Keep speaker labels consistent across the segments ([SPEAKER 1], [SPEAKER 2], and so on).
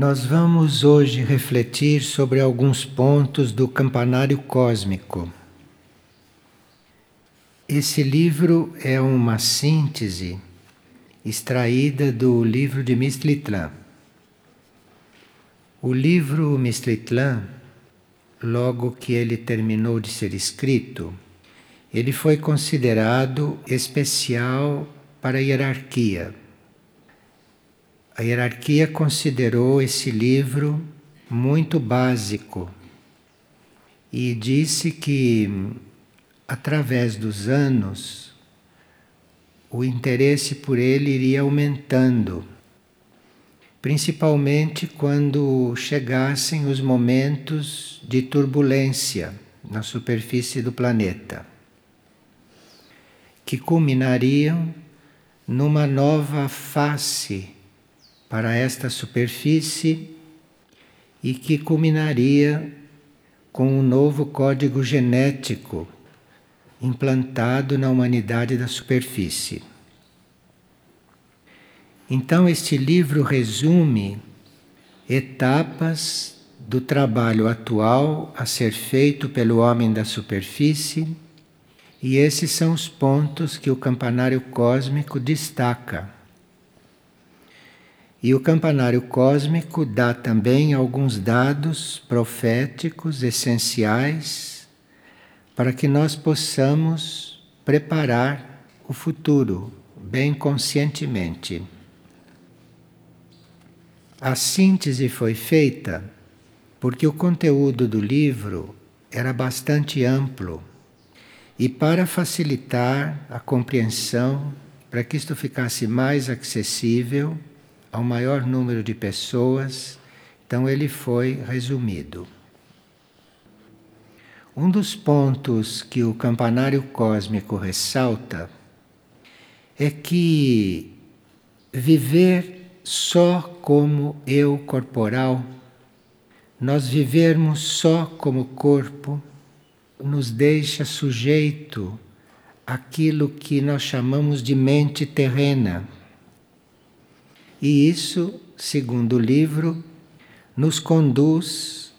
[SPEAKER 1] Nós vamos hoje refletir sobre alguns pontos do campanário cósmico. Esse livro é uma síntese extraída do livro de Mistritlan. O livro Mistritlan, logo que ele terminou de ser escrito, ele foi considerado especial para a hierarquia. A hierarquia considerou esse livro muito básico e disse que, através dos anos, o interesse por ele iria aumentando, principalmente quando chegassem os momentos de turbulência na superfície do planeta, que culminariam numa nova face para esta superfície e que culminaria com um novo código genético implantado na humanidade da superfície. Então, este livro resume etapas do trabalho atual a ser feito pelo homem da superfície, e esses são os pontos que o campanário cósmico destaca. E o campanário cósmico dá também alguns dados proféticos essenciais para que nós possamos preparar o futuro bem conscientemente. A síntese foi feita porque o conteúdo do livro era bastante amplo e para facilitar a compreensão, para que isto ficasse mais acessível, ao maior número de pessoas, então ele foi resumido. Um dos pontos que o campanário cósmico ressalta é que viver só como eu corporal, nós vivermos só como corpo, nos deixa sujeito àquilo que nós chamamos de mente terrena e isso, segundo o livro, nos conduz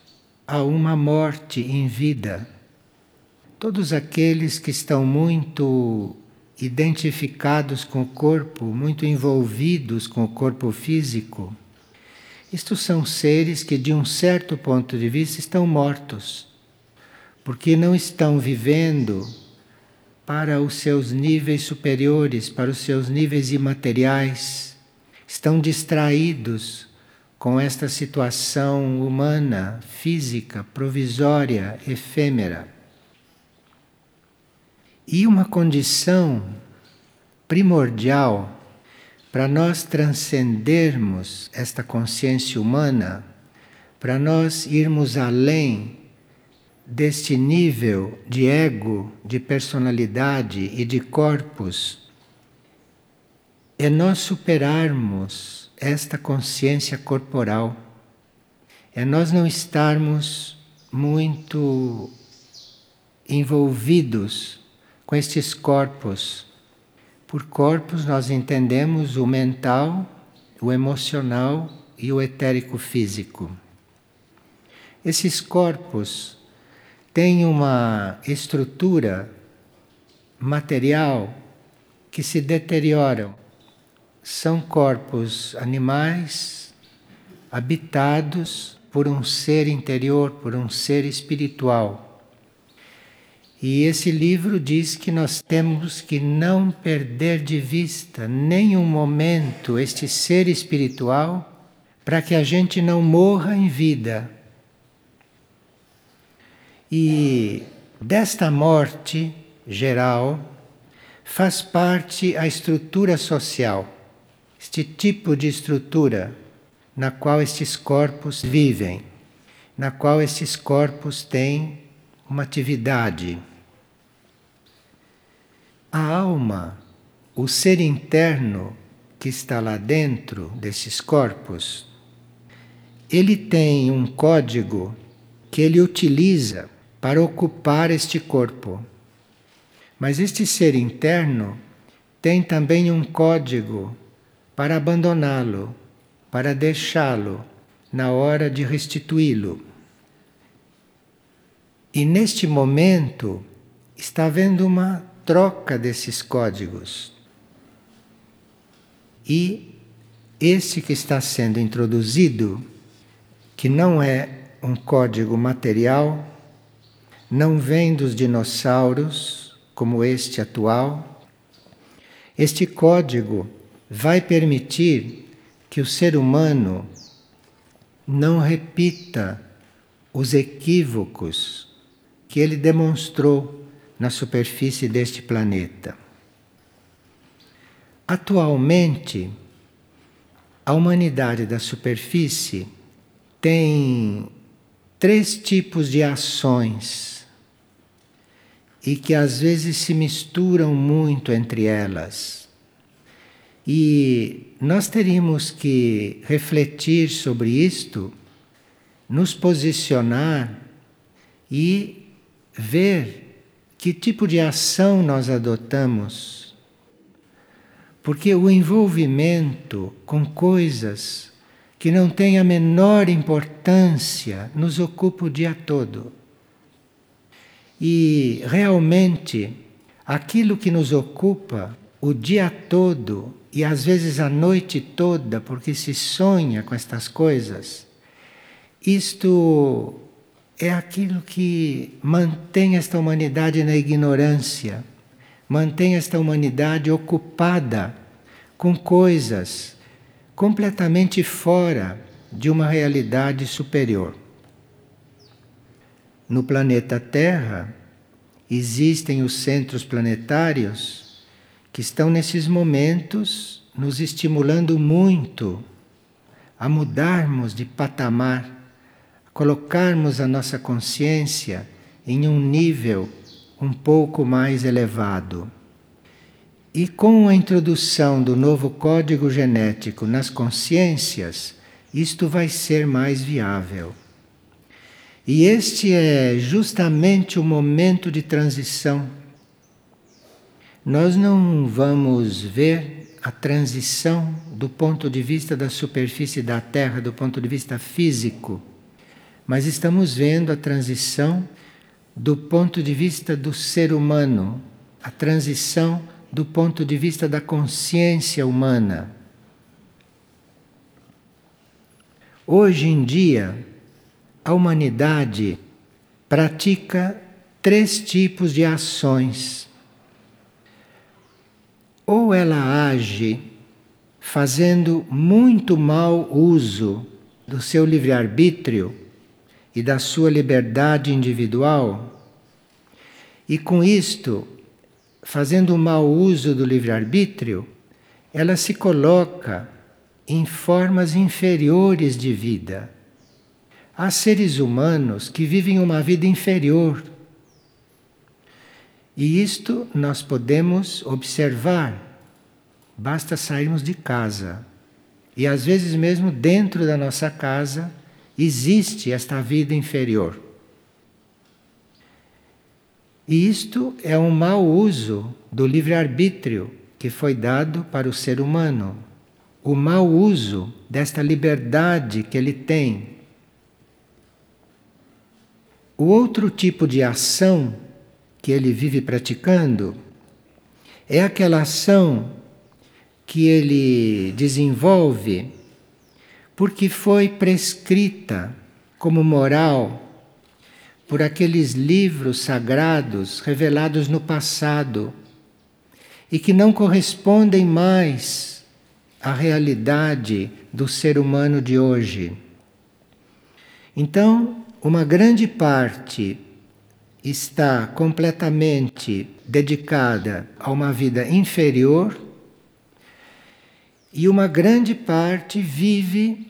[SPEAKER 1] a uma morte em vida. Todos aqueles que estão muito identificados com o corpo, muito envolvidos com o corpo físico, estes são seres que, de um certo ponto de vista, estão mortos, porque não estão vivendo para os seus níveis superiores, para os seus níveis imateriais estão distraídos com esta situação humana, física, provisória, efêmera. E uma condição primordial para nós transcendermos esta consciência humana, para nós irmos além deste nível de ego, de personalidade e de corpos é nós superarmos esta consciência corporal, é nós não estarmos muito envolvidos com estes corpos. Por corpos nós entendemos o mental, o emocional e o etérico físico. Esses corpos têm uma estrutura material que se deterioram são corpos animais habitados por um ser interior, por um ser espiritual. E esse livro diz que nós temos que não perder de vista nenhum momento este ser espiritual para que a gente não morra em vida. E desta morte geral faz parte a estrutura social este tipo de estrutura na qual estes corpos vivem, na qual estes corpos têm uma atividade. A alma, o ser interno que está lá dentro desses corpos, ele tem um código que ele utiliza para ocupar este corpo. Mas este ser interno tem também um código para abandoná-lo, para deixá-lo na hora de restituí-lo. E neste momento está havendo uma troca desses códigos. E esse que está sendo introduzido, que não é um código material, não vem dos dinossauros, como este atual. Este código vai permitir que o ser humano não repita os equívocos que ele demonstrou na superfície deste planeta. Atualmente, a humanidade da superfície tem três tipos de ações e que às vezes se misturam muito entre elas. E nós teríamos que refletir sobre isto, nos posicionar e ver que tipo de ação nós adotamos. Porque o envolvimento com coisas que não têm a menor importância nos ocupa o dia todo. E realmente, aquilo que nos ocupa o dia todo e às vezes a noite toda, porque se sonha com estas coisas, isto é aquilo que mantém esta humanidade na ignorância, mantém esta humanidade ocupada com coisas completamente fora de uma realidade superior. No planeta Terra existem os centros planetários que estão nesses momentos nos estimulando muito a mudarmos de patamar colocarmos a nossa consciência em um nível um pouco mais elevado. E com a introdução do novo código genético nas consciências, isto vai ser mais viável. E este é justamente o momento de transição. Nós não vamos ver a transição do ponto de vista da superfície da Terra, do ponto de vista físico mas estamos vendo a transição do ponto de vista do ser humano, a transição do ponto de vista da consciência humana. Hoje em dia, a humanidade pratica três tipos de ações. Ou ela age fazendo muito mau uso do seu livre-arbítrio e da sua liberdade individual, e com isto, fazendo mau uso do livre-arbítrio, ela se coloca em formas inferiores de vida. Há seres humanos que vivem uma vida inferior. E isto nós podemos observar, basta sairmos de casa. E às vezes, mesmo dentro da nossa casa, existe esta vida inferior. E isto é um mau uso do livre-arbítrio que foi dado para o ser humano. O mau uso desta liberdade que ele tem. O outro tipo de ação que ele vive praticando é aquela ação que ele desenvolve porque foi prescrita como moral por aqueles livros sagrados revelados no passado e que não correspondem mais à realidade do ser humano de hoje. Então, uma grande parte está completamente dedicada a uma vida inferior e uma grande parte vive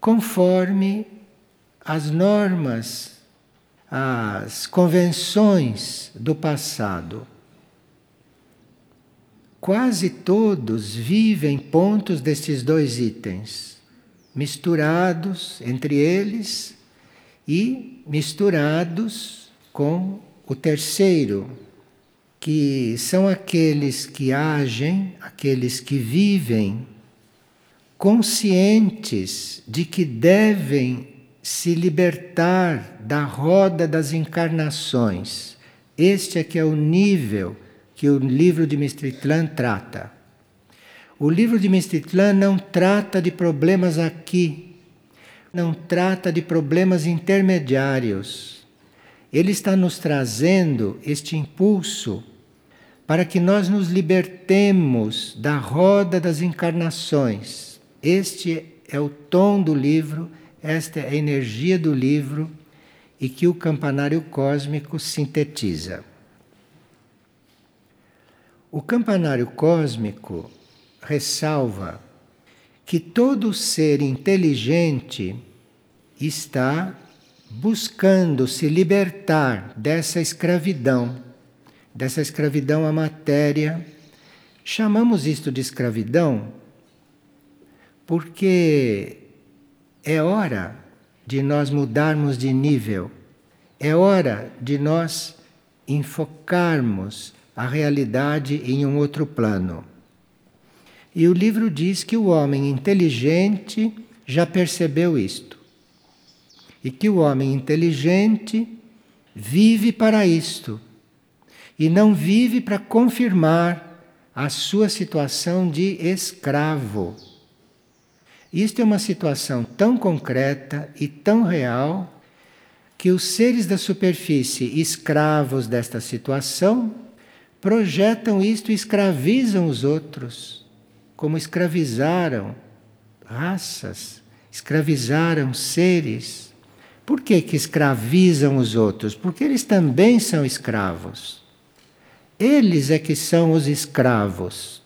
[SPEAKER 1] conforme as normas, as convenções do passado. Quase todos vivem pontos destes dois itens, misturados entre eles e misturados com o terceiro, que são aqueles que agem, aqueles que vivem conscientes de que devem se libertar da roda das encarnações. Este é que é o nível que o livro de Mistritlan trata. O livro de Mistritlan não trata de problemas aqui, não trata de problemas intermediários. Ele está nos trazendo este impulso para que nós nos libertemos da roda das encarnações. Este é o tom do livro, esta é a energia do livro e que o campanário cósmico sintetiza. O campanário cósmico ressalva que todo ser inteligente está buscando se libertar dessa escravidão, dessa escravidão à matéria. Chamamos isto de escravidão porque é hora de nós mudarmos de nível, é hora de nós enfocarmos a realidade em um outro plano. E o livro diz que o homem inteligente já percebeu isto. E que o homem inteligente vive para isto. E não vive para confirmar a sua situação de escravo. Isto é uma situação tão concreta e tão real que os seres da superfície, escravos desta situação, projetam isto e escravizam os outros, como escravizaram raças, escravizaram seres. Por que, que escravizam os outros? Porque eles também são escravos. Eles é que são os escravos.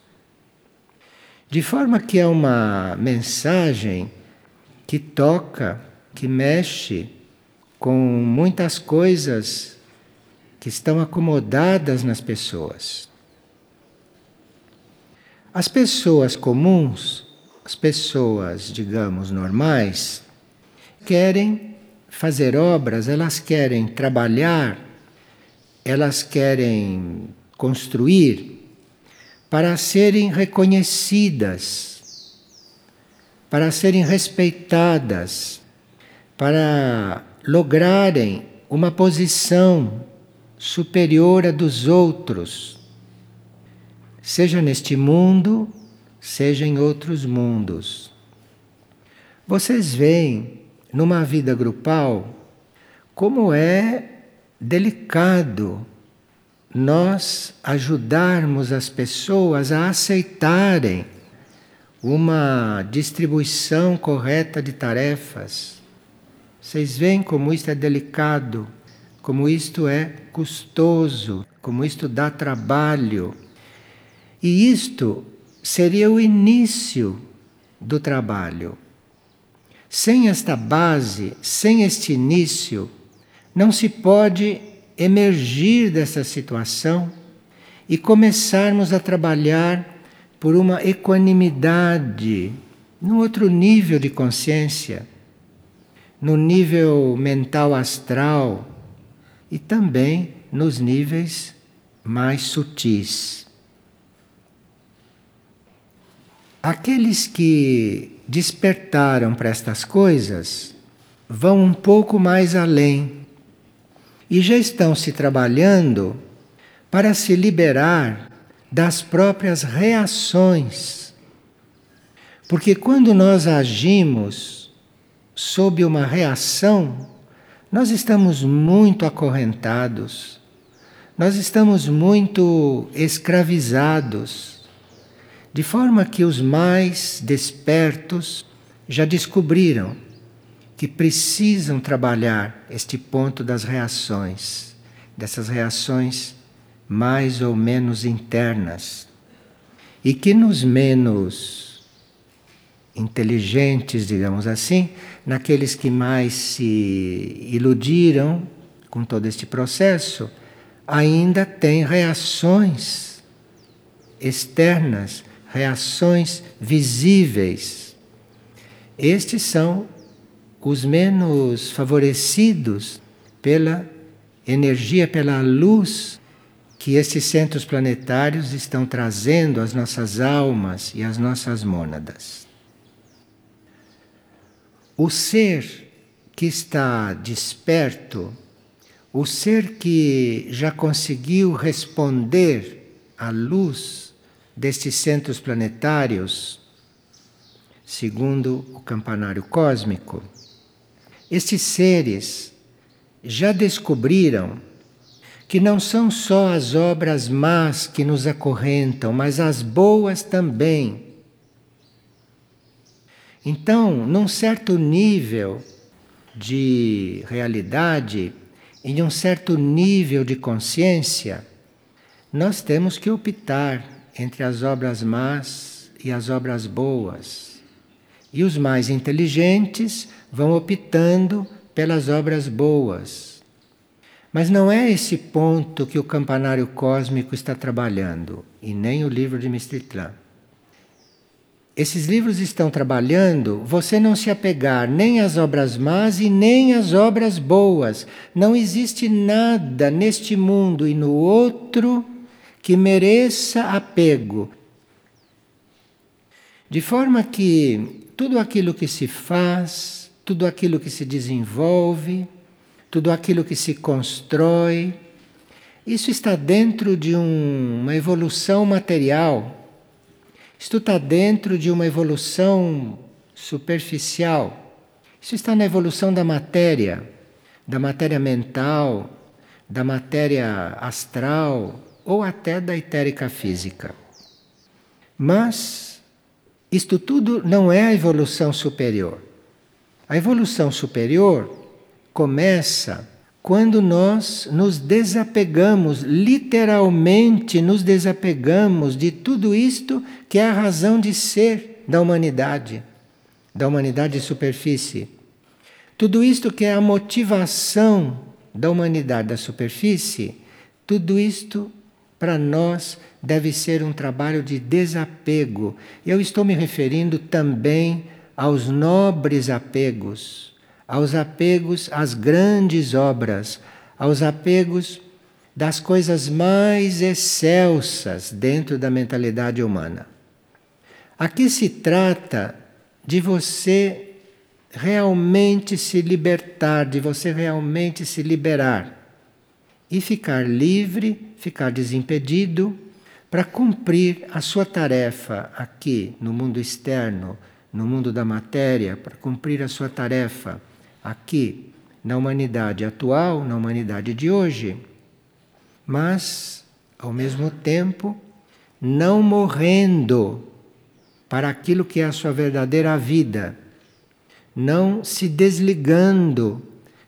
[SPEAKER 1] De forma que é uma mensagem que toca, que mexe com muitas coisas que estão acomodadas nas pessoas. As pessoas comuns, as pessoas, digamos, normais, querem fazer obras, elas querem trabalhar, elas querem construir para serem reconhecidas, para serem respeitadas, para lograrem uma posição superior à dos outros, seja neste mundo, seja em outros mundos. Vocês veem numa vida grupal como é delicado nós ajudarmos as pessoas a aceitarem uma distribuição correta de tarefas. Vocês veem como isso é delicado como isto é custoso, como isto dá trabalho. E isto seria o início do trabalho. Sem esta base, sem este início, não se pode emergir dessa situação e começarmos a trabalhar por uma equanimidade, num outro nível de consciência, no nível mental astral e também nos níveis mais sutis. Aqueles que despertaram para estas coisas vão um pouco mais além e já estão se trabalhando para se liberar das próprias reações. Porque quando nós agimos sob uma reação, nós estamos muito acorrentados, nós estamos muito escravizados, de forma que os mais despertos já descobriram que precisam trabalhar este ponto das reações, dessas reações mais ou menos internas, e que nos menos inteligentes, digamos assim, naqueles que mais se iludiram com todo este processo, ainda tem reações externas, reações visíveis. Estes são os menos favorecidos pela energia, pela luz que esses centros planetários estão trazendo às nossas almas e às nossas mônadas. o ser que está desperto, o ser que já conseguiu responder à luz destes centros planetários, segundo o campanário cósmico, estes seres já descobriram que não são só as obras más que nos acorrentam, mas as boas também. Então, num certo nível de realidade, em um certo nível de consciência, nós temos que optar entre as obras más e as obras boas. E os mais inteligentes vão optando pelas obras boas. Mas não é esse ponto que o campanário cósmico está trabalhando, e nem o livro de Mistritlan. Esses livros estão trabalhando você não se apegar nem às obras más e nem às obras boas. Não existe nada neste mundo e no outro que mereça apego. De forma que tudo aquilo que se faz, tudo aquilo que se desenvolve, tudo aquilo que se constrói, isso está dentro de um, uma evolução material isto está dentro de uma evolução superficial. Isso está na evolução da matéria, da matéria mental, da matéria astral ou até da etérica física. Mas isto tudo não é a evolução superior. A evolução superior começa quando nós nos desapegamos, literalmente nos desapegamos de tudo isto que é a razão de ser da humanidade, da humanidade de superfície. Tudo isto que é a motivação da humanidade da superfície, tudo isto para nós deve ser um trabalho de desapego. Eu estou me referindo também aos nobres apegos aos apegos às grandes obras, aos apegos das coisas mais excelsas dentro da mentalidade humana. Aqui se trata de você realmente se libertar, de você realmente se liberar e ficar livre, ficar desimpedido para cumprir a sua tarefa aqui no mundo externo, no mundo da matéria, para cumprir a sua tarefa aqui na humanidade atual, na humanidade de hoje, mas, ao mesmo tempo, não morrendo para aquilo que é a sua verdadeira vida, não se desligando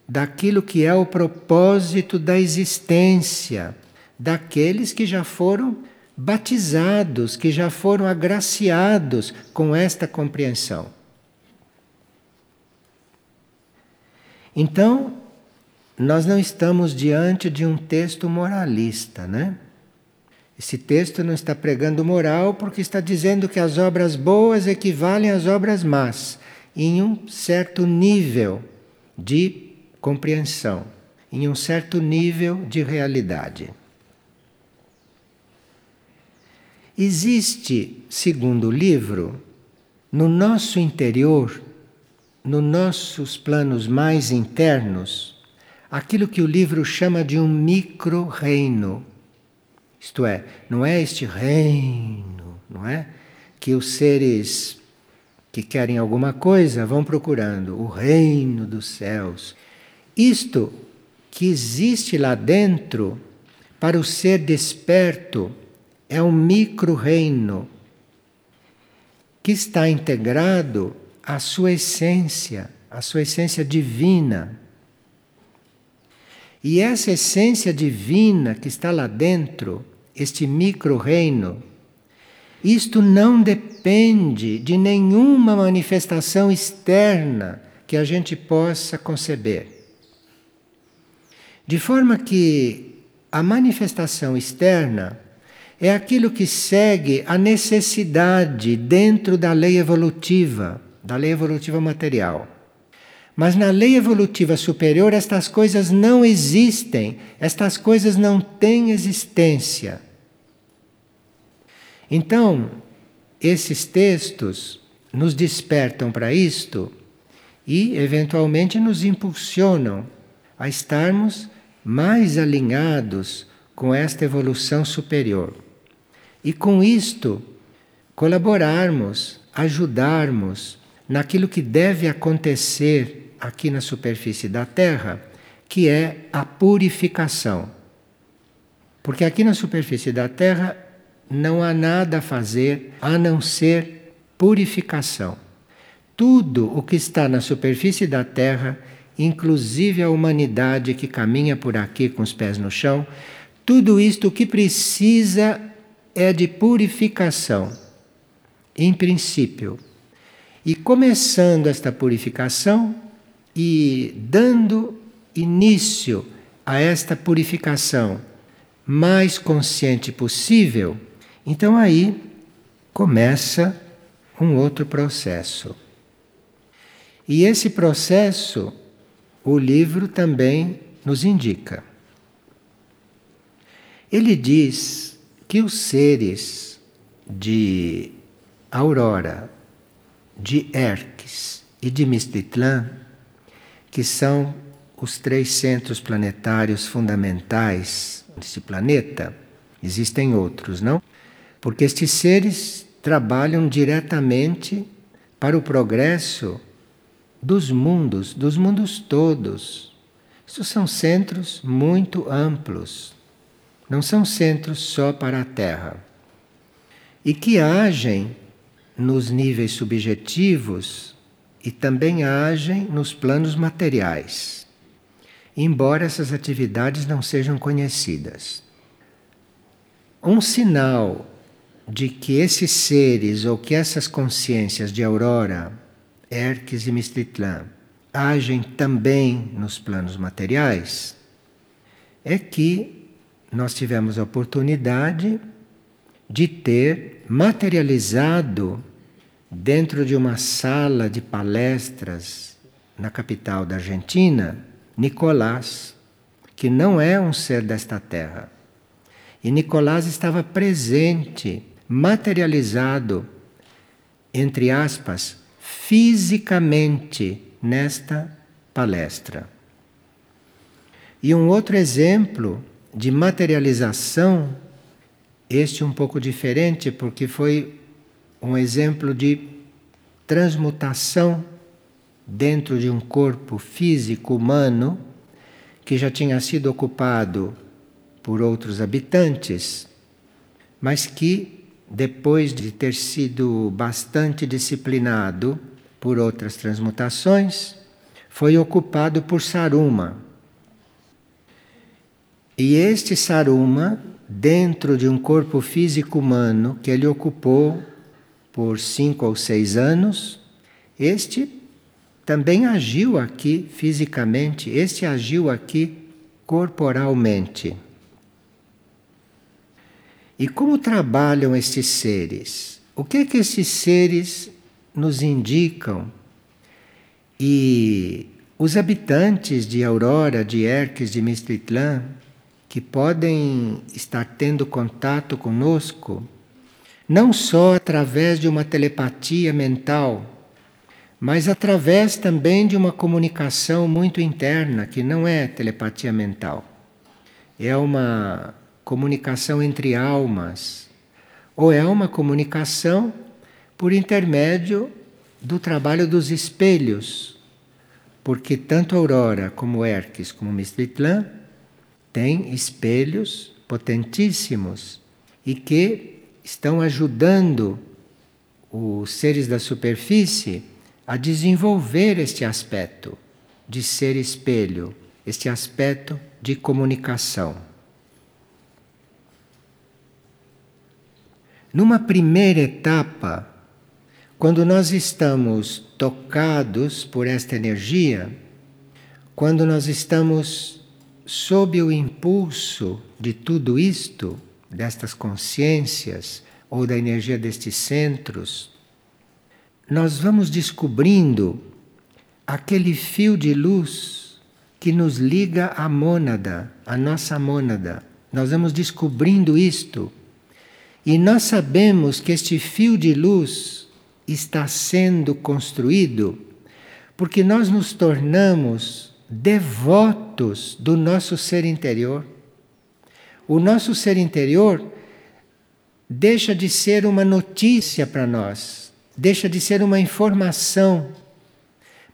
[SPEAKER 1] daquilo que é o propósito da existência, daqueles que já foram batizados, que já foram agraciados com esta compreensão. Então, nós não estamos diante de um texto moralista, né? Esse texto não está pregando moral porque está dizendo que as obras boas equivalem às obras más, em um certo nível de compreensão, em um certo nível de realidade. Existe, segundo o livro, no nosso interior nos nossos planos mais internos aquilo que o livro chama de um micro-reino. Isto é, não é este reino, não é? Que os seres que querem alguma coisa vão procurando, o reino dos céus. Isto que existe lá dentro, para o ser desperto, é um micro-reino que está integrado a sua essência, a sua essência divina. E essa essência divina que está lá dentro, este micro-reino, isto não depende de nenhuma manifestação externa que a gente possa conceber. De forma que a manifestação externa é aquilo que segue a necessidade dentro da lei evolutiva da lei evolutiva material. Mas na lei evolutiva superior, estas coisas não existem, estas coisas não têm existência. Então, esses textos nos despertam para isto e, eventualmente, nos impulsionam a estarmos mais alinhados com esta evolução superior. E com isto, colaborarmos, ajudarmos naquilo que deve acontecer aqui na superfície da Terra, que é a purificação. Porque aqui na superfície da Terra não há nada a fazer a não ser purificação. Tudo o que está na superfície da Terra, inclusive a humanidade que caminha por aqui com os pés no chão, tudo isto que precisa é de purificação, em princípio. E começando esta purificação e dando início a esta purificação mais consciente possível, então aí começa um outro processo. E esse processo o livro também nos indica. Ele diz que os seres de Aurora, de Erques e de Mistitlan, que são os três centros planetários fundamentais desse planeta, existem outros, não? Porque estes seres trabalham diretamente para o progresso dos mundos, dos mundos todos. Estes são centros muito amplos, não são centros só para a Terra. E que agem nos níveis subjetivos e também agem nos planos materiais, embora essas atividades não sejam conhecidas. Um sinal de que esses seres ou que essas consciências de Aurora, Erques e Mistitlan agem também nos planos materiais é que nós tivemos a oportunidade de ter materializado dentro de uma sala de palestras na capital da Argentina Nicolás, que não é um ser desta terra. E Nicolás estava presente materializado, entre aspas, fisicamente nesta palestra. E um outro exemplo de materialização, este um pouco diferente, porque foi um exemplo de transmutação dentro de um corpo físico humano que já tinha sido ocupado por outros habitantes, mas que depois de ter sido bastante disciplinado por outras transmutações, foi ocupado por Saruma. E este Saruma, dentro de um corpo físico humano que ele ocupou por cinco ou seis anos, este também agiu aqui fisicamente, este agiu aqui corporalmente. E como trabalham estes seres? O que é que esses seres nos indicam? E os habitantes de Aurora, de Erques, de Mistritlan, que podem estar tendo contato conosco, não só através de uma telepatia mental, mas através também de uma comunicação muito interna, que não é telepatia mental. É uma comunicação entre almas, ou é uma comunicação por intermédio do trabalho dos espelhos, porque tanto Aurora como Erques como Mistritlan têm espelhos potentíssimos e que estão ajudando os seres da superfície a desenvolver este aspecto de ser espelho, este aspecto de comunicação. Numa primeira etapa, quando nós estamos tocados por esta energia, quando nós estamos sob o impulso de tudo isto, destas consciências ou da energia destes centros, nós vamos descobrindo aquele fio de luz que nos liga à mônada, à nossa mônada. Nós vamos descobrindo isto e nós sabemos que este fio de luz está sendo construído Porque nós nos tornamos devotos do nosso ser interior. O nosso ser interior deixa de ser uma notícia para nós, deixa de ser uma informação,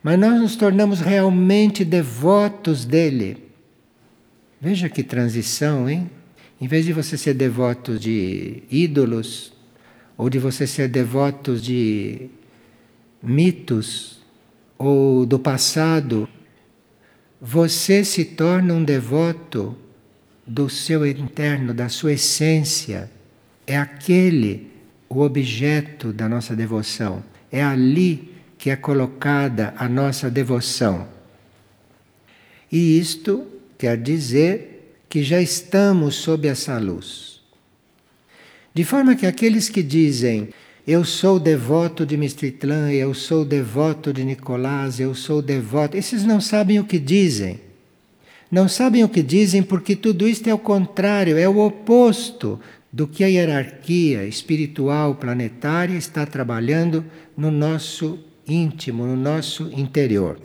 [SPEAKER 1] mas nós nos tornamos realmente devotos dele. Veja que transição, hein? Em vez de você ser devoto de ídolos, ou de você ser devoto de mitos, ou do passado, você se torna um devoto do seu interno, da sua essência. É aquele o objeto da nossa devoção. É ali que é colocada a nossa devoção. E isto quer dizer que já estamos sob essa luz. De forma que aqueles que dizem eu sou devoto de Mistritlan, eu sou devoto de Nicolás, eu sou devoto. Esses não sabem o que dizem. Não sabem o que dizem porque tudo isto é o contrário, é o oposto do que a hierarquia espiritual planetária está trabalhando no nosso íntimo, no nosso interior.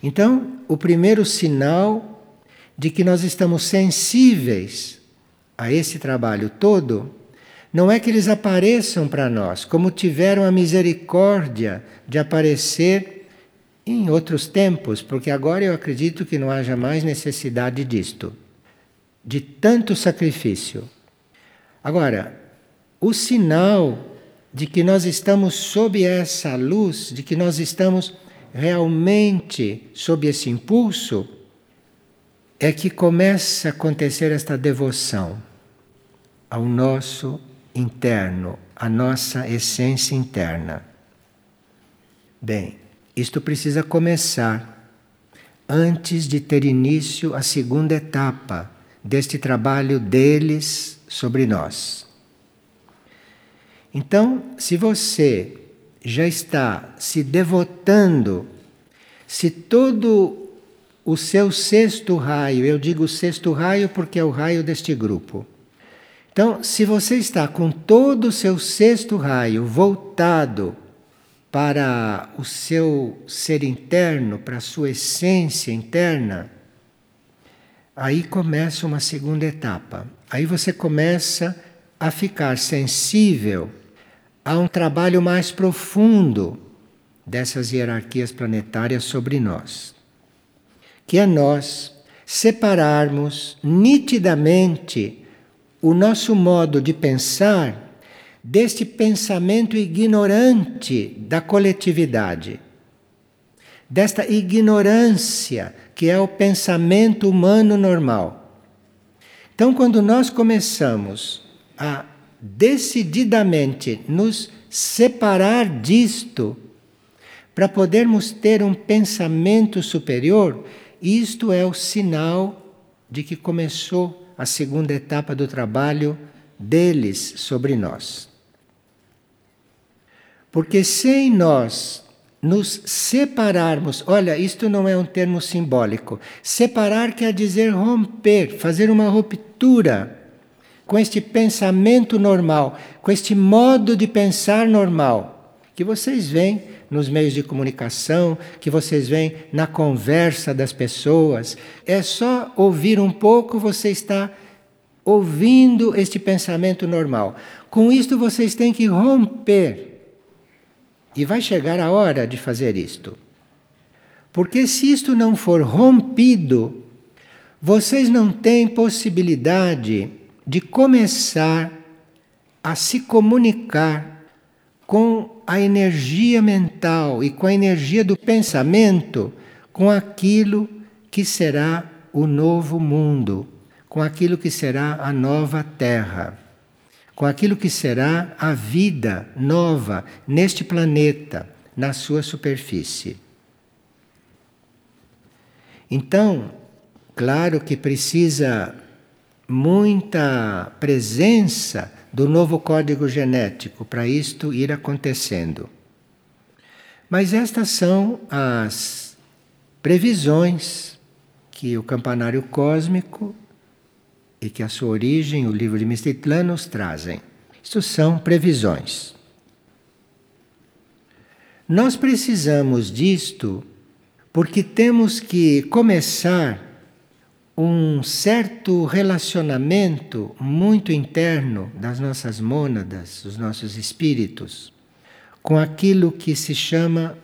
[SPEAKER 1] Então, o primeiro sinal de que nós estamos sensíveis a esse trabalho todo não é que eles apareçam para nós, como tiveram a misericórdia de aparecer em outros tempos, porque agora eu acredito que não haja mais necessidade disto, de tanto sacrifício. Agora, o sinal de que nós estamos sob essa luz, de que nós estamos realmente sob esse impulso, é que começa a acontecer esta devoção ao nosso interno, a nossa essência interna. Bem, isto precisa começar antes de ter início a segunda etapa deste trabalho deles sobre nós. Então, se você já está se devotando, se todo o seu sexto raio, eu digo sexto raio porque é o raio deste grupo, então, se você está com todo o seu sexto raio voltado para o seu ser interno, para a sua essência interna, aí começa uma segunda etapa. Aí você começa a ficar sensível a um trabalho mais profundo dessas hierarquias planetárias sobre nós, que é nós separarmos nitidamente o nosso modo de pensar deste pensamento ignorante da coletividade, desta ignorância que é o pensamento humano normal. Então, quando nós começamos a decididamente nos separar disto, para podermos ter um pensamento superior, isto é o sinal de que começou a segunda etapa do trabalho deles sobre nós. Porque sem nós nos separarmos, olha, isto não é um termo simbólico. Separar quer dizer romper, fazer uma ruptura com este pensamento normal, com este modo de pensar normal, que vocês veem nos meios de comunicação, que vocês veem na conversa das pessoas. É só ouvir um pouco, você está ouvindo este pensamento normal. Com isto vocês têm que romper. E vai chegar a hora de fazer isto. Porque se isto não for rompido, vocês não têm possibilidade de começar a se comunicar com a energia mental e com a energia do pensamento com aquilo que será o novo mundo, com aquilo que será a nova terra, com aquilo que será a vida nova neste planeta, na sua superfície. Então, claro que precisa muita presença do novo código genético para isto ir acontecendo. Mas estas são as previsões que o campanário cósmico e que a sua origem, o livro de Mistitlan, nos trazem. Isto são previsões. Nós precisamos disto porque temos que começar um certo relacionamento muito interno das nossas mônadas, dos nossos espíritos, com aquilo que se chama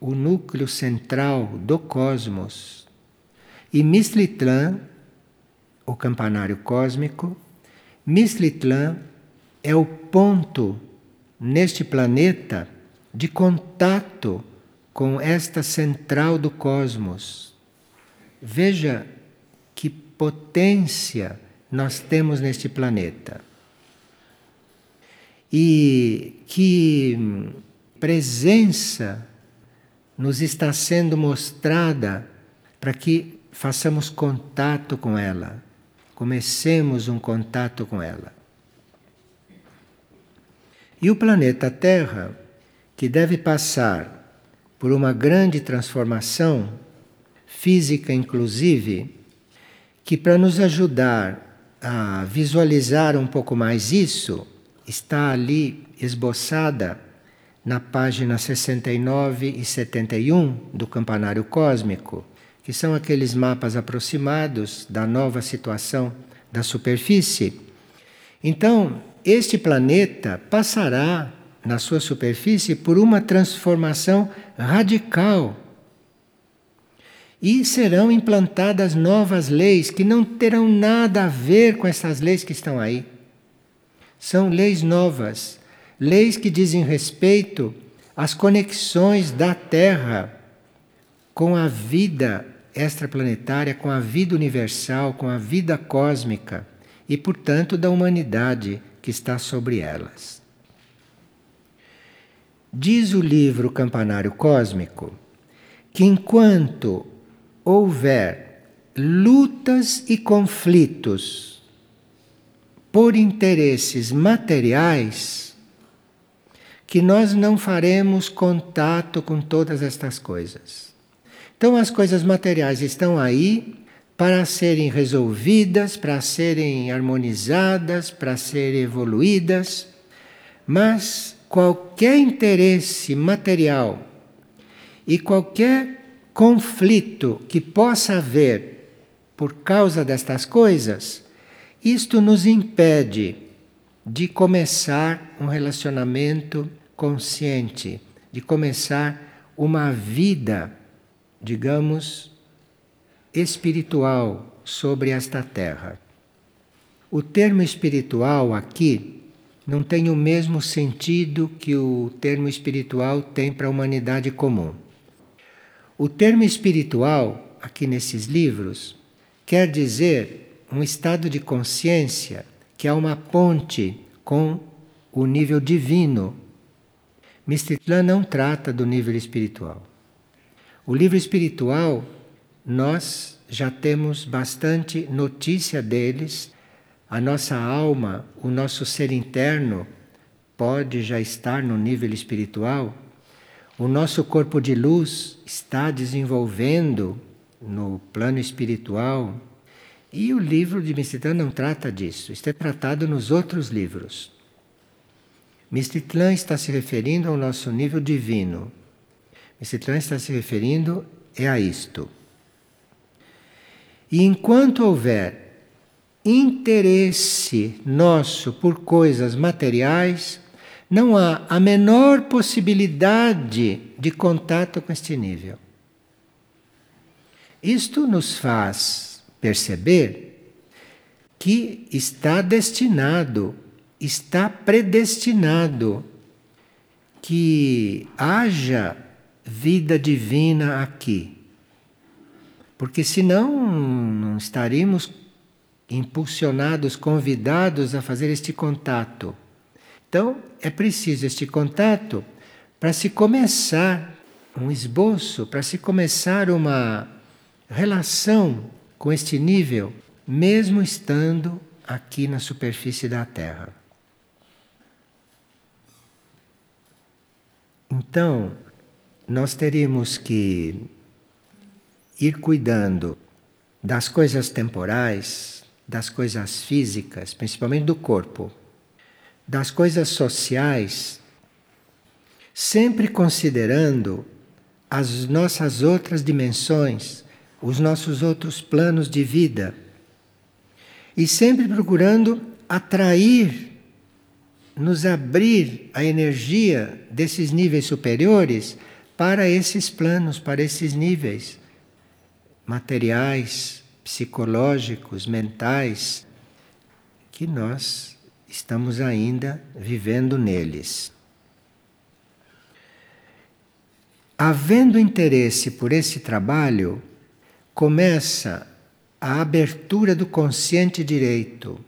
[SPEAKER 1] o núcleo central do cosmos. E Mistlitlan, o campanário cósmico, Mistlitlan é o ponto neste planeta de contato com esta central do cosmos. Veja potência nós temos neste planeta. E que presença nos está sendo mostrada para que façamos contato com ela, comecemos um contato com ela. E o planeta Terra, que deve passar por uma grande transformação, física inclusive, que para nos ajudar a visualizar um pouco mais isso, está ali esboçada na página 69 e 71 do Campanário Cósmico, que são aqueles mapas aproximados da nova situação da superfície. Então, este planeta passará na sua superfície por uma transformação radical. E serão implantadas novas leis que não terão nada a ver com essas leis que estão aí. São leis novas, leis que dizem respeito às conexões da Terra com a vida extraplanetária, com a vida universal, com a vida cósmica e, portanto, da humanidade que está sobre elas. Diz o livro Campanário Cósmico que enquanto houver lutas e conflitos por interesses materiais, que nós não faremos contato com todas estas coisas. Então, as coisas materiais estão aí para serem resolvidas, para serem harmonizadas, para serem evoluídas, mas qualquer interesse material e qualquer conflito que possa haver por causa destas coisas, isto nos impede de começar um relacionamento consciente, de começar uma vida, digamos, espiritual sobre esta terra. O termo espiritual aqui não tem o mesmo sentido que o termo espiritual tem para a humanidade comum. O termo espiritual, aqui nesses livros, quer dizer um estado de consciência que é uma ponte com o nível divino. Mistitlan não trata do nível espiritual. O livro espiritual nós já temos bastante notícia deles. A nossa alma, o nosso ser interno, pode já estar no nível espiritual. O nosso corpo de luz está desenvolvendo no plano espiritual. E o livro de Mistitlan não trata disso, isso é tratado nos outros livros. Mistitlan está se referindo ao nosso nível divino. Mistitlan está se referindo é a isto. E enquanto houver interesse nosso por coisas materiais, não há a menor possibilidade de contato com este nível. Isto nos faz perceber que está destinado, está predestinado que haja vida divina aqui porque senão não estaríamos impulsionados, convidados a fazer este contato. Então, é preciso este contato para se começar um esboço, para se começar uma relação com este nível, mesmo estando aqui na superfície da Terra. Então, nós teríamos que ir cuidando das coisas temporais, das coisas físicas, principalmente do corpo, das coisas sociais, sempre considerando as nossas outras dimensões, os nossos outros planos de vida, e sempre procurando atrair, nos abrir a energia desses níveis superiores para esses planos, para esses níveis materiais, psicológicos, mentais, que nós estamos ainda vivendo neles. Havendo interesse por esse trabalho, começa a abertura do consciente direito.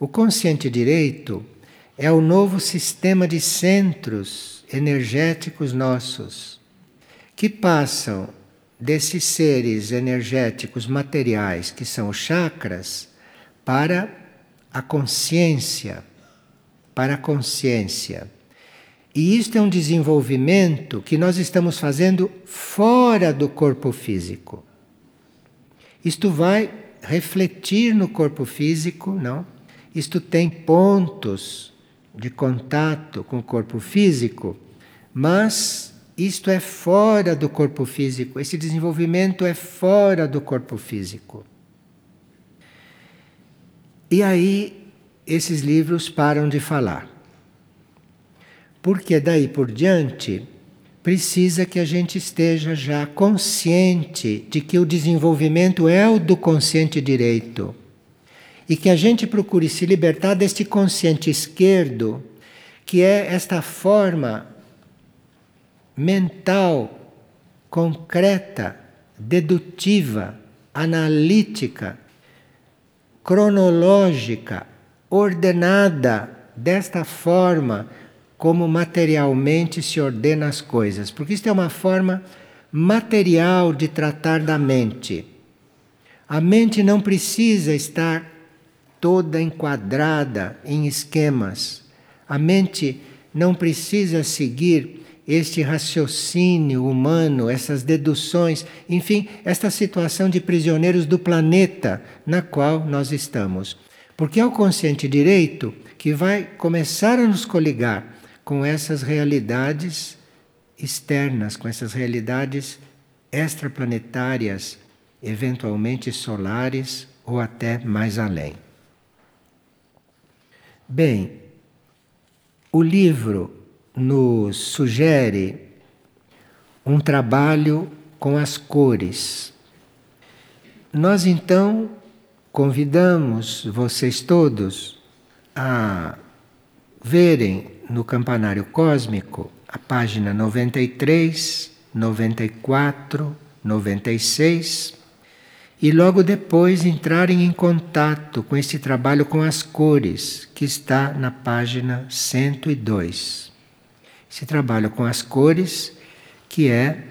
[SPEAKER 1] O consciente direito é o novo sistema de centros energéticos nossos que passam desses seres energéticos materiais, que são os chakras, para a consciência, para a consciência. E isto é um desenvolvimento que nós estamos fazendo fora do corpo físico. Isto vai refletir no corpo físico, não? Isto tem pontos de contato com o corpo físico, mas isto é fora do corpo físico. Esse desenvolvimento é fora do corpo físico. E aí esses livros param de falar. Porque daí por diante precisa que a gente esteja já consciente de que o desenvolvimento é o do consciente direito. E que a gente procure se libertar deste consciente esquerdo, que é esta forma mental, concreta, dedutiva, analítica, cronológica, ordenada desta forma como materialmente se ordena as coisas, porque isto é uma forma material de tratar da mente. A mente não precisa estar toda enquadrada em esquemas. A mente não precisa seguir este raciocínio humano, essas deduções, enfim, esta situação de prisioneiros do planeta na qual nós estamos. Porque é o consciente direito que vai começar a nos coligar com essas realidades externas, com essas realidades extraplanetárias, eventualmente solares ou até mais além. Bem, o livro nos sugere um trabalho com as cores. Nós então convidamos vocês todos a verem no campanário cósmico, a página 93, 94, 96, e logo depois entrarem em contato com esse trabalho com as cores, que está na página 102. Esse trabalho com as cores, que é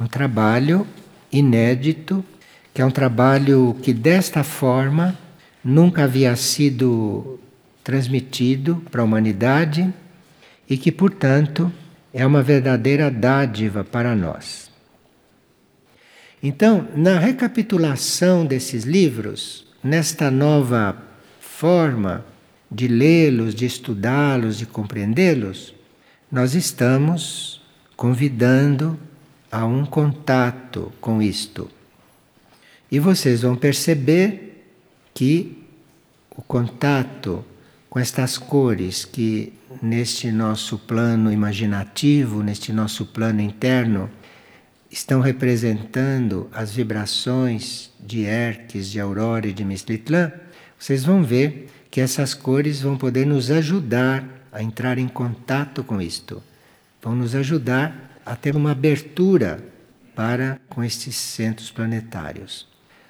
[SPEAKER 1] um trabalho inédito, que é um trabalho que desta forma nunca havia sido transmitido para a humanidade e que, portanto, é uma verdadeira dádiva para nós. Então, na recapitulação desses livros, nesta nova forma de lê-los, de estudá-los, de compreendê-los, nós estamos convidando a um contato com isto. E vocês vão perceber que o contato com estas cores que neste nosso plano imaginativo, neste nosso plano interno, estão representando as vibrações de Hermes, de Aurora e de Mistlitlã, vocês vão ver que essas cores vão poder nos ajudar a entrar em contato com isto. Vão nos ajudar a ter uma abertura para com estes centros planetários.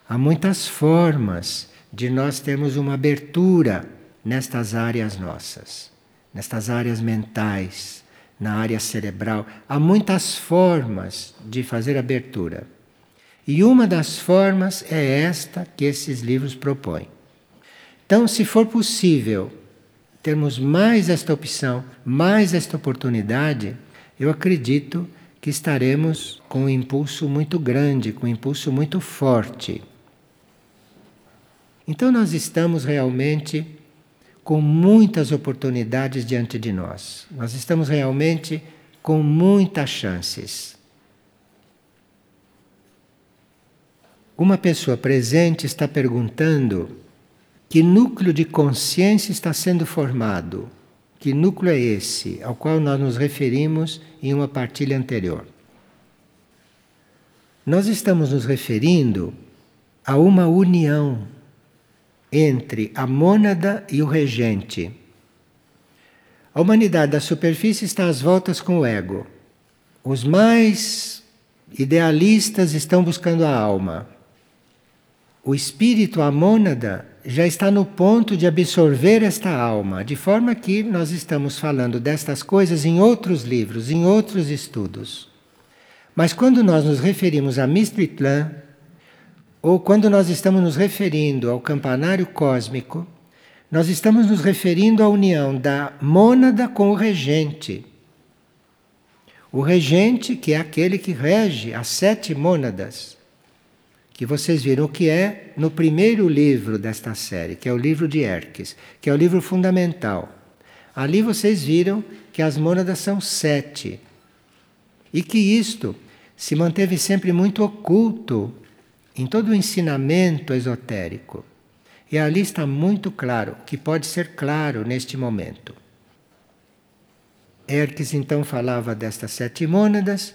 [SPEAKER 1] Há muitas formas de nós termos uma abertura nestas áreas nossas, nestas áreas mentais, na área cerebral. Há muitas formas de fazer abertura. E uma das formas é esta que esses livros propõem. Então, se for possível termos mais esta opção, mais esta oportunidade, eu acredito que estaremos com um impulso muito grande, com um impulso muito forte. Então, nós estamos realmente com muitas oportunidades diante de nós. Nós estamos realmente com muitas chances. Uma pessoa presente está perguntando que núcleo de consciência está sendo formado. Que núcleo é esse ao qual nós nos referimos em uma partilha anterior? Nós estamos nos referindo a uma união entre a mônada e o regente. A humanidade da superfície está às voltas com o ego. Os mais idealistas estão buscando a alma. O espírito, a mônada, já está no ponto de absorver esta alma, de forma que nós estamos falando destas coisas em outros livros, em outros estudos. Mas quando nós nos referimos a Mistritlan, ou quando nós estamos nos referindo ao campanário cósmico, nós estamos nos referindo à união da mônada com o regente. O regente, que é aquele que rege as sete mônadas, que vocês viram que é no primeiro livro desta série, que é o livro de Erques, que é o livro fundamental. Ali vocês viram que as mônadas são sete. E que isto se manteve sempre muito oculto em todo o ensinamento esotérico. E ali está muito claro, que pode ser claro neste momento. Erques então falava destas sete mônadas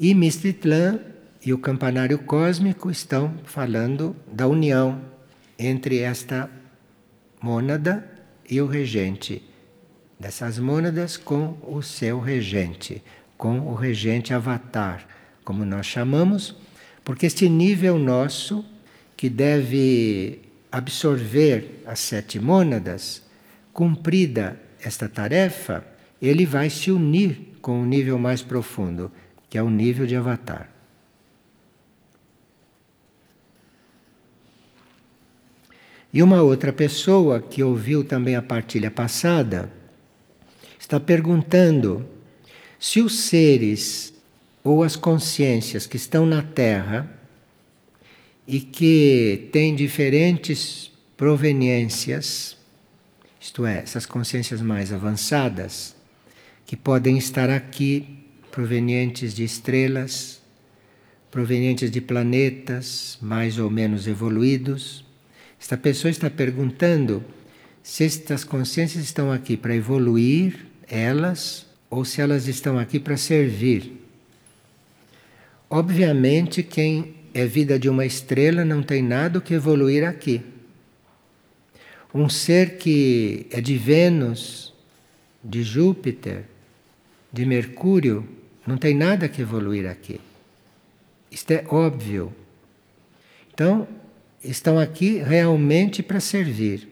[SPEAKER 1] e Mistitlan e o campanário cósmico estão falando da união entre esta mônada e o regente, dessas mônadas com o seu regente, com o regente avatar, como nós chamamos, porque este nível nosso, que deve absorver as sete mônadas, cumprida esta tarefa, ele vai se unir com o nível mais profundo, que é o nível de avatar. E uma outra pessoa que ouviu também a partilha passada está perguntando se os seres ou as consciências que estão na Terra e que têm diferentes proveniências, isto é, essas consciências mais avançadas, que podem estar aqui provenientes de estrelas, provenientes de planetas mais ou menos evoluídos. Esta pessoa está perguntando se estas consciências estão aqui para evoluir elas ou se elas estão aqui para servir Obviamente, quem é vida de uma estrela não tem nada que evoluir aqui. Um ser que é de Vênus, de Júpiter, de Mercúrio, não tem nada que evoluir aqui. Isto é óbvio. Então, estão aqui realmente para servir.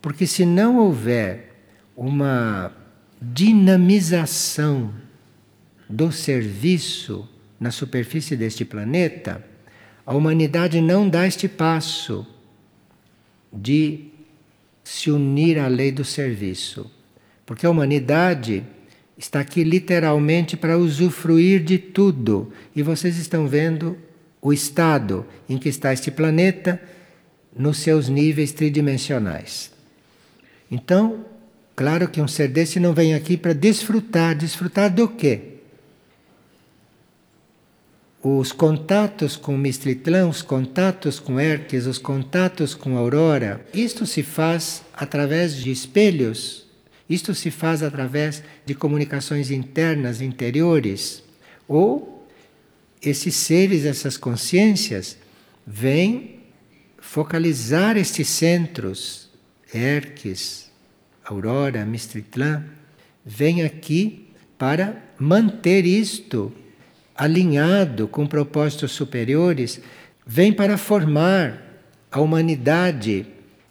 [SPEAKER 1] Porque se não houver uma dinamização do serviço, na superfície deste planeta, a humanidade não dá este passo de se unir à lei do serviço. Porque a humanidade está aqui literalmente para usufruir de tudo. E vocês estão vendo o estado em que está este planeta nos seus níveis tridimensionais. Então, claro que um ser desse não vem aqui para desfrutar. Desfrutar do quê? os contatos com Mistritlan, os contatos com Herques, os contatos com Aurora, isto se faz através de espelhos, isto se faz através de comunicações internas, interiores, ou esses seres, essas consciências, vêm focalizar estes centros, Herques, Aurora, Mistritlan, vêm aqui para manter isto alinhado com propósitos superiores, vem para formar a humanidade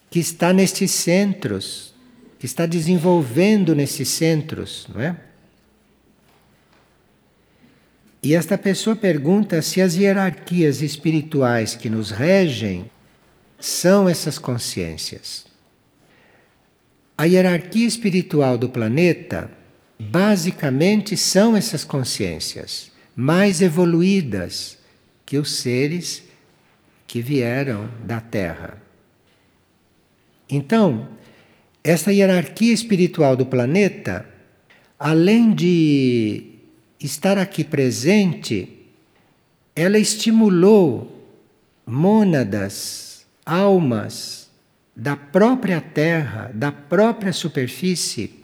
[SPEAKER 1] que está nestes centros, que está desenvolvendo nesses centros, não é? E esta pessoa pergunta se as hierarquias espirituais que nos regem são essas consciências. A hierarquia espiritual do planeta basicamente são essas consciências mais evoluídas que os seres que vieram da Terra. Então, essa hierarquia espiritual do planeta, além de estar aqui presente, ela estimulou mônadas, almas da própria Terra, da própria superfície,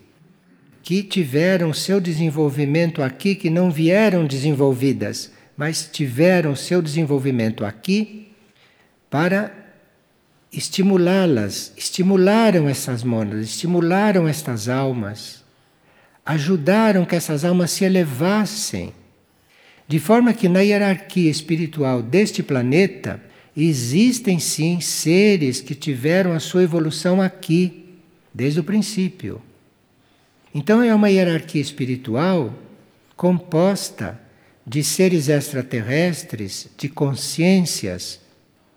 [SPEAKER 1] que tiveram seu desenvolvimento aqui, que não vieram desenvolvidas, mas tiveram seu desenvolvimento aqui para estimulá-las, estimularam essas mônadas, estimularam estas almas, ajudaram que essas almas se elevassem, de forma que na hierarquia espiritual deste planeta existem sim seres que tiveram a sua evolução aqui, desde o princípio. Então é uma hierarquia espiritual composta de seres extraterrestres, de consciências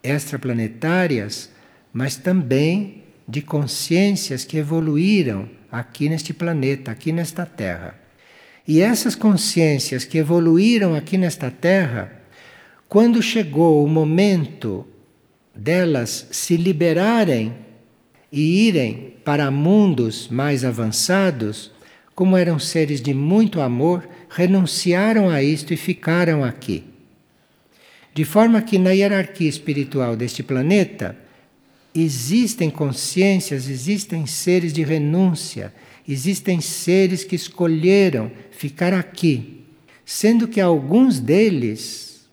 [SPEAKER 1] extraplanetárias, mas também de consciências que evoluíram aqui neste planeta, aqui nesta Terra. E essas consciências que evoluíram aqui nesta Terra, quando chegou o momento delas se liberarem e irem para mundos mais avançados, como eram seres de muito amor, renunciaram a isto e ficaram aqui. De forma que na hierarquia espiritual deste planeta existem consciências, existem seres de renúncia, existem seres que escolheram ficar aqui, sendo que alguns deles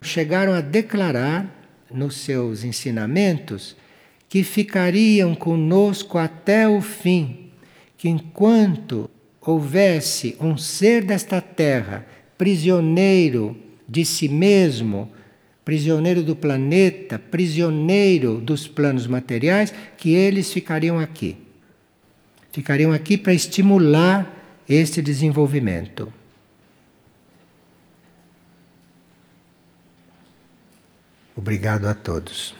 [SPEAKER 1] chegaram a declarar nos seus ensinamentos que ficariam conosco até o fim, que enquanto houvesse um ser desta terra prisioneiro de si mesmo, prisioneiro do planeta, prisioneiro dos planos materiais, que eles ficariam aqui. Ficariam aqui para estimular este desenvolvimento. Obrigado a todos.